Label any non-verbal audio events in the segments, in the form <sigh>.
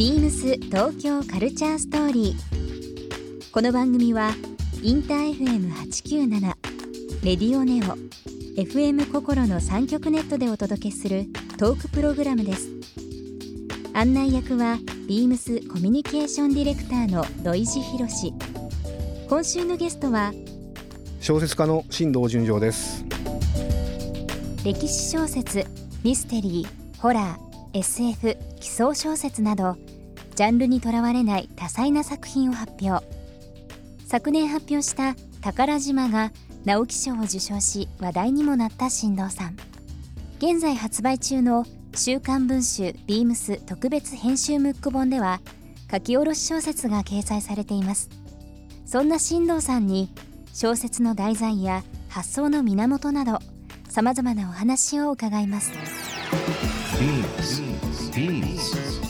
ビームス東京カルチャーストーリー。この番組はインター FM897 レディオネオ FM 心の三極ネットでお届けするトークプログラムです。案内役はビームスコミュニケーションディレクターの土井博志。今週のゲストは小説家の新藤純情です歴史小説ミステリーホラー SF 奇想小説などジャンルにとらわれない多彩な作品を発表。昨年発表した「宝島」が直木賞を受賞し話題にもなった新藤さん。現在発売中の「週刊文春ビームス特別編集ムック本」では書き下ろし小説が掲載されています。そんな新藤さんに小説の題材や発想の源などさまざまなお話を伺います。Beams.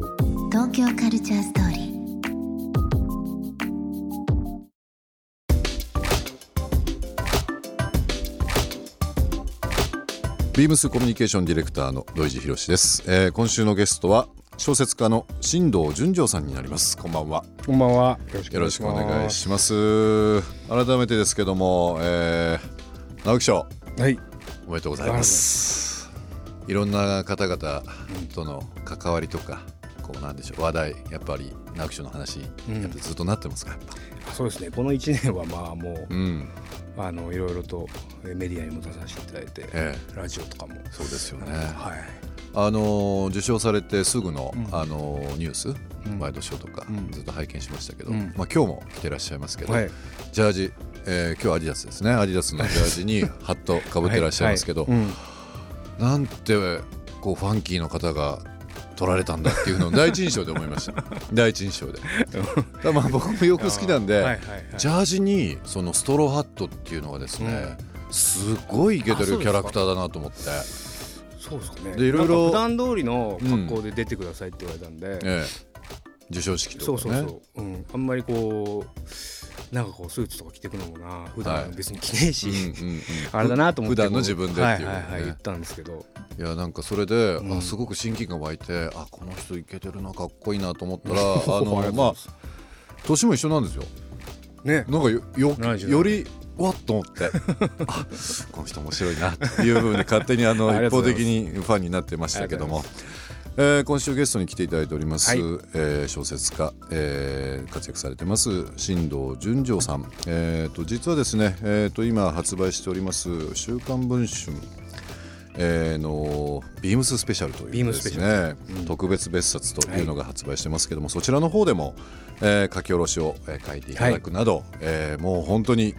東京カルチャーストーリー。ビームスコミュニケーションディレクターの土井博志です、えー今週のゲストは小説家の新藤純情さんになります。こんばんは。こんばんは。よよろしくお願いします。改めてですけども、えー、直木賞。すはい。おめでとうございます。いろんな方々との関わりとかこうなんでしょう話題やっぱり直木賞の話、うん。やっぱずっとなってますかそうですね。この1年はまあもう、うん。あのいろいろとえメディアにも出させていただいて、えラジオとかも。そうですよね、はい。あのー受賞されてすぐの、うん。あのーニュース、ん。ワイドショーとか、うん。ずっと拝見しましたけど、うん。まあ、今日も着てらっしゃいますけど、はい。ジャージ、えー今日アディダスですね。アディダスのジャージにハットかぶってらっしゃいますけど、<laughs> はい。はい。うん。なんてこうファンキーの方が撮られたんだっていうのを第一印象で思いました。<laughs> 第一印象で。ただまあ僕も洋服好きなんで、はいはいはいジャージにそのストローハットっていうのがですね、すごいイケてるキャラクターだなと思って。そうですかね。でいろいろ普段通りの格好で出てくださいって言われたんで、ええ。授賞式そうとかね。そうそう、うん、あんまりこうなんかこうスーツとか着てくのもな普はい。段別に着ねえし、あれだなと思って普段の自分でっていうはいねはいはい言ったんですけど。いやなんかそれで、うん。あすごく親近感湧いてあこの人イケてるなかっこいいなと思ったら <laughs> あのまあ年も一緒なんですよ。ね。なんかよよよりわっと思って <laughs> あこの人面白いなっていうふうに勝手にあの一方的にファンになってましたけども。えー今週ゲストに来ていただいております、はい。えー小説家、えー活躍されてます新藤純情さん、えー、と実はですね、えー、と今発売しております「週刊文春」えーのビームススペシャルというですビームスペシね、特別別冊というのが発売してますけども、そちらの方でも、えー書き下ろしを、えー書いていただくなど、えーもう本当に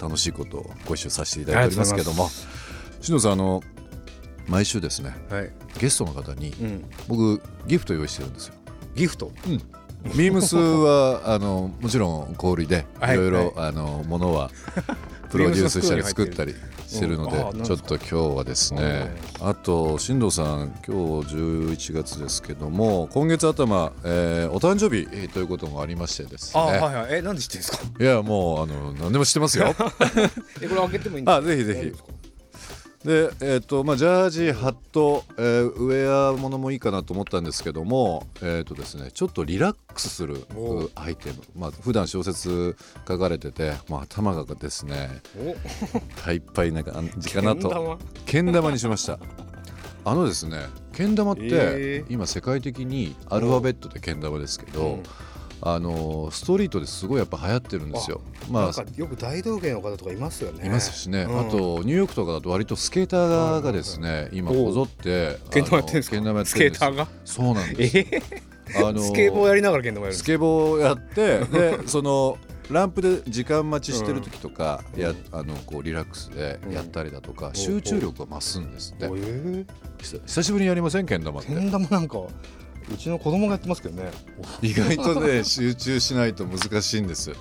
楽しいことをご一緒させていただいておりますけども。篠さんあの毎週ですねはい、ゲストの方にうん、僕ギフト用意してるんですよ。ギフト？<laughs> ビームスはあのもちろん小売りでいはい。ろいろはあのものは <laughs> プロデュースしたり作ったりしてるのでちょっと今日はですねあと進藤さん今日11月ですけども今月頭、えーお誕生日えーということもありましてですあ、ねはいはい。えなんで知ってんですか？いやもうあの何でも知ってますよ。<laughs> えこれ開けてもいいんですか？あぜひぜひでえっ、とまあジャージハット、えーウェアものもいいかなと思ったんですけどもえっ、とですねちょっとリラックスするアイテム。まあ普段小説書かれててもう頭がですねいっぱいいっぱいなんか感じかなと。けん玉にしました。あのですねけん玉って、えー。今世界的にアルファベットでけん玉ですけど、あのストリートですごいやっぱ流行ってるんですよ。まあよく大道芸の方とかいますよね。いますしね、うん。あとニューヨークとかだと割とスケーターがですね、今こぞってけん玉やってるんですかスケーターが？そうなんです。えあのスケボーやりながらけん玉やるスケボーやってで <laughs> そのランプで時間待ちしてる時とか、やあのこうリラックスでやったりだとか、集中力が増すんですって、え久久しぶりにやりません？けん玉ってけん玉なんかうちの子供がやってますけどね。<laughs> 意外とね集中しないと難しいんです。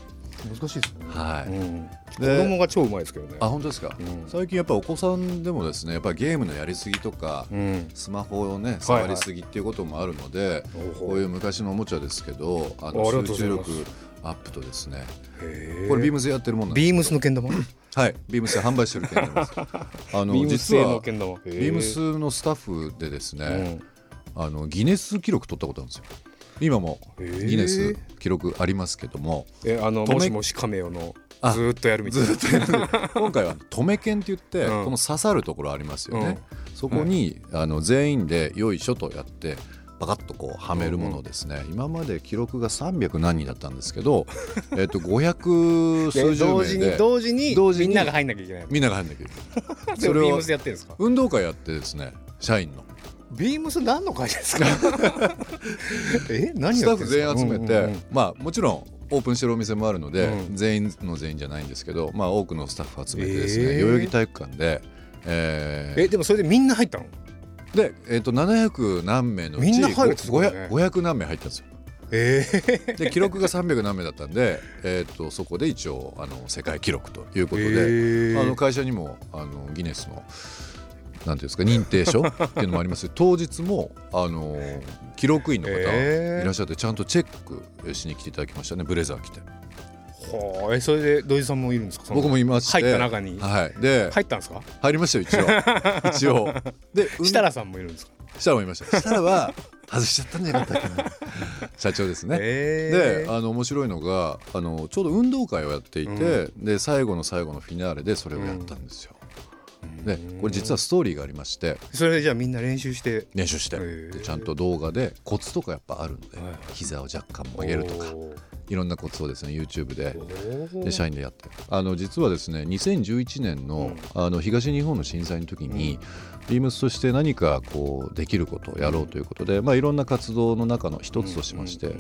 難しいですよね、はい。うん、子で供が超うまいですけどね。あ本当ですか、うん。最近やっぱお子さんでもですねやっぱゲームのやりすぎとか、うん。スマホをね触りすぎっていうこともあるので、こういう昔のおもちゃですけどあの集中力アップとですね。これビームスでやってるもんなんですビームスのけん玉？はい。ビームスで販売してる件です。あのビームス実はけん玉ビームスのスタッフでですね、あのギネス記録取ったことあるんですよ。今もギネス記録ありますけども。えあのもしもしカメオのあずーっとやるみたいな。今回は止め剣って言って、うん。この刺さるところありますよね、そこに、あの全員でよいしょとやってパカッとこうはめるものですね、今まで記録が300何人だったんですけど <laughs> えっと500数で十名同時にで同時に同時にみんなが入んなきゃいけない。みんなが入んなきゃいけない。<laughs> それを運動会やってですね社員のビームス何の会社ですか？<laughs> え何スタッフ全員集めて、うんうんうん。まあもちろんオープンしてるお店もあるので、うん。全員の全員じゃないんですけど、まあ、多くのスタッフ集めてですね、えー。代々木体育館で、えーえでもそれでみんな入ったの？で、えー、と700何名のうちみんな入るってすごいね。500, 500何名入ったんですよ。ええで記録が300何名だったんで、えー、とそこで一応あの世界記録ということで、えあの会社にもあのギネスのなんていうんですか認定書っていうのもあります。し当日もあの記録員の方えー。いらっしゃってちゃんとチェックしに来ていただきましたね。ブレザー着て。はあえそれで土井さんもいるんですか？僕もいまして入った中に。はい。で入ったんですか？入りましたよ一応。一応。<laughs> で運設楽さんもいるんですか？設楽もいました。設楽は外しちゃったんじゃなかったっけな。<laughs> 社長ですね。えであの面白いのがあのちょうど運動会をやっていて、で最後の最後のフィナーレでそれをやったんですよ。でこれ実はストーリーがありましてそれでじゃあみんな練習して？練習してちゃんと動画でコツとかやっぱあるので、膝を若干曲げるとかいろんなコツをですね YouTube でで社員でやって。るあの実はですね2011年の,、あの東日本の震災の時に、ビームスとして何かこうできることをやろうということで、まあ、いろんな活動の中の一つとしまして、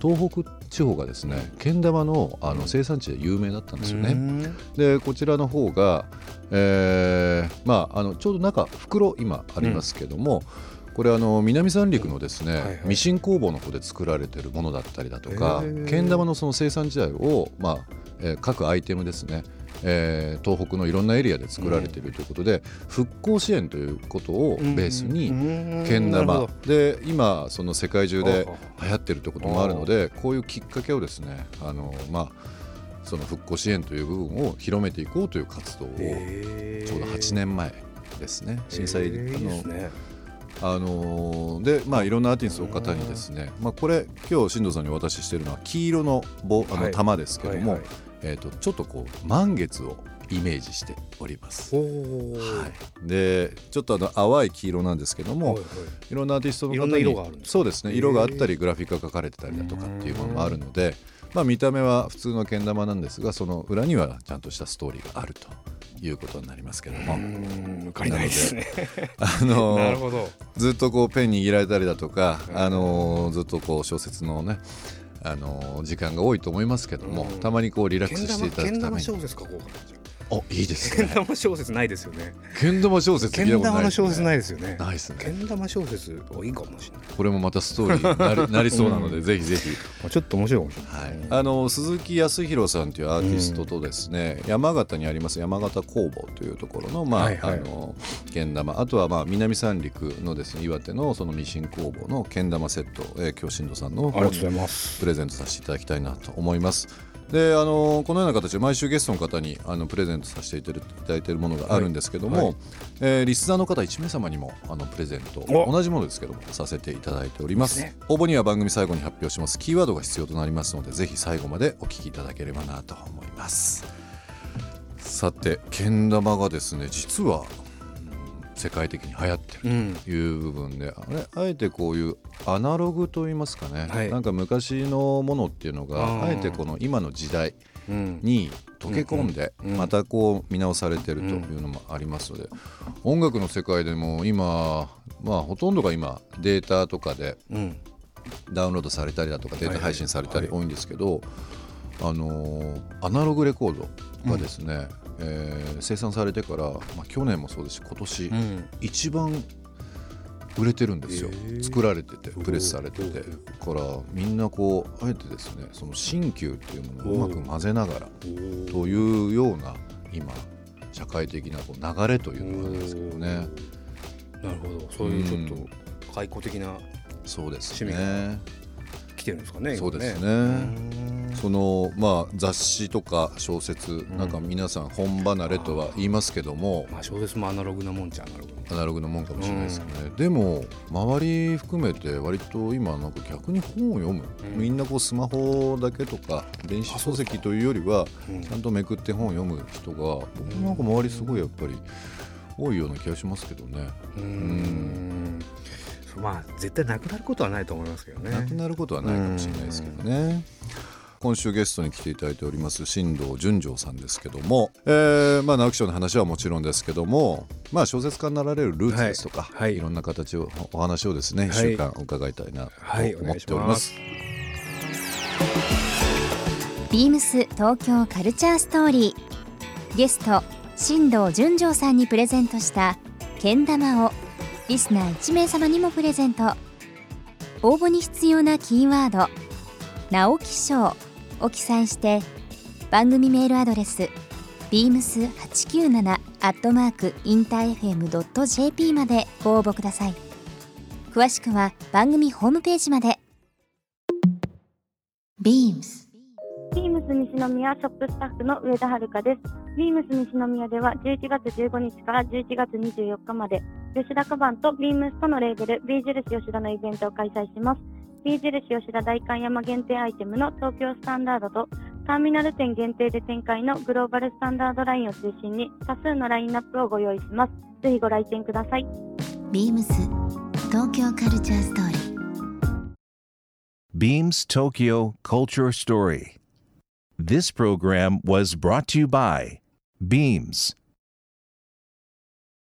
東北地方がですねけん玉のあの生産地で有名だったんですよね。うんでこちらの方が、えーまあ、あのちょうど中袋今ありますけども、これあの南三陸のですね、はいはい。ミシン工房の方で作られてるものだったりだとかけん玉のその生産自体を、まあえー各アイテムですね、えー東北のいろんなエリアで作られているということで、復興支援ということをベースに、けん。玉。で今その世界中で流行ってるってこともあるのでこういうきっかけをですねあのまあその復興支援という部分を広めていこうという活動をちょうど8年前ですね。震災あのあのでまあいろんなアーティストの方にですねまあこれ今日進藤さんにお渡ししているのは黄色の棒あはい。の玉ですけどもえっとちょっとこう満月をイメージしております。おはーい、でちょっとあの淡い黄色なんですけども、はいはい。いろんなアーティストの方にいろんな色があるんですか？そうですね。色があったりグラフィックが書かれてたりだとかっていうものもあるので、まあ、見た目は普通のけん玉なんですがその裏にはちゃんとしたストーリーがあるということになりますけども、うんわかりないですね。あの <laughs> なるほど。ずっとこうペン握られたりだとか、あのずっとこう小説のねあの時間が多いと思いますけども、たまにこうリラックスしていただくために。あおいいですけんね玉小説ないですよね。けん玉小説けん聞いたことない玉の小説ないいですよね。ないですけねん玉小説おいいかもしれない。これもまたストーリーになりなりそうなので、ぜひぜひ。あ <laughs> ちょっと面白いかもしれない。はい、あの鈴木康弘さんというアーティストとですね、山形にあります山形工房というところの,、まあはいはい。あのけん玉あとはまあ南三陸のですね岩手のそのミシン工房のけん玉セットを、えー、今日進藤さんのありがとうございます。プレゼントさせていただきたいなと思います。であのこのような形で毎週ゲストの方にあのプレゼントさせていただいているものがあるんですけども、はい。はいえーリスナーの方1名様にもあのプレゼントお。同じものですけどもさせていただいております。ね。応募には番組最後に発表します。キーワードが必要となりますのでぜひ最後までお聞きいただければなと思います。さてけん玉がですね実はうん世界的に流行ってるうん。という部分で、あれあえてこういうアナログといいますかね、はい。なんか昔のものっていうのうんがあえてこの今の時代うん。に溶け込んでうんうんまたこう見直されてるというのもありますので音楽の世界でも今まあほとんどが今データとかでうん。ダウンロードされたりだとかデータ配信されたりはい。多いんですけど、あのーアナログレコードがですね、えー生産されてから、まあ、去年もそうですし今年、うん。一番売れてるんですよ。へー。作られててプレスされてて。おだからみんなこうあえてですねその新旧っていうものをうまく混ぜながらというような今社会的なこう流れというのがあるんですけどね。なるほど。そういうちょっと開口的なそうです趣味ね来てるんですかねそうですねそのまあ雑誌とか小説ん。なんか皆さん本離れとは言いますけどもまあ小説もアナログなもんじゃアナログ。アナログなもんかもしれないですよね、でも周り含めて割と今なんか逆に本を読む、うん。みんなこうスマホだけとか電子書籍というよりはうん。ちゃんとめくって本を読む人が僕なんか周りすごいやっぱり多いような気がしますけどね、うーんまあ絶対なくなることはないと思いますけどね。なくなることはないかもしれないですけどね。今週ゲストに来ていただいております新藤純情さんですけども、えーまあ、直木賞の話はもちろんですけども、まあ、小説家になられるルーツですとか、はいはい。い、ろんな形をお話をですね、はい。1週間伺いたいなとはいお思っ願いしてまおります。す。ビームス東京カルチャーストーリー。ゲスト新藤純情さんにプレゼントしたけん玉をリスナー1名様にもプレゼント。応募に必要なキーワード「直木賞」を記載して番組メールアドレス beams897 アットマークインター FM.jp までご応募ください詳しくは番組ホームページまで BEAMS ビームス西宮ショップスタッフの上田遥です。ビームス西宮では11月15日から11月24日まで、吉田カバンとビームスとのレーベル B 印吉田のイベントを開催します。B 印吉田代官山限定アイテムの東京スタンダードと、ターミナル店限定で展開のグローバルスタンダードラインを中心に多数のラインナップをご用意します。ぜひご来店ください。BEAMS 東京カルチャーストーリー Beams Tokyo Culture Story. This program was brought to you by Beams.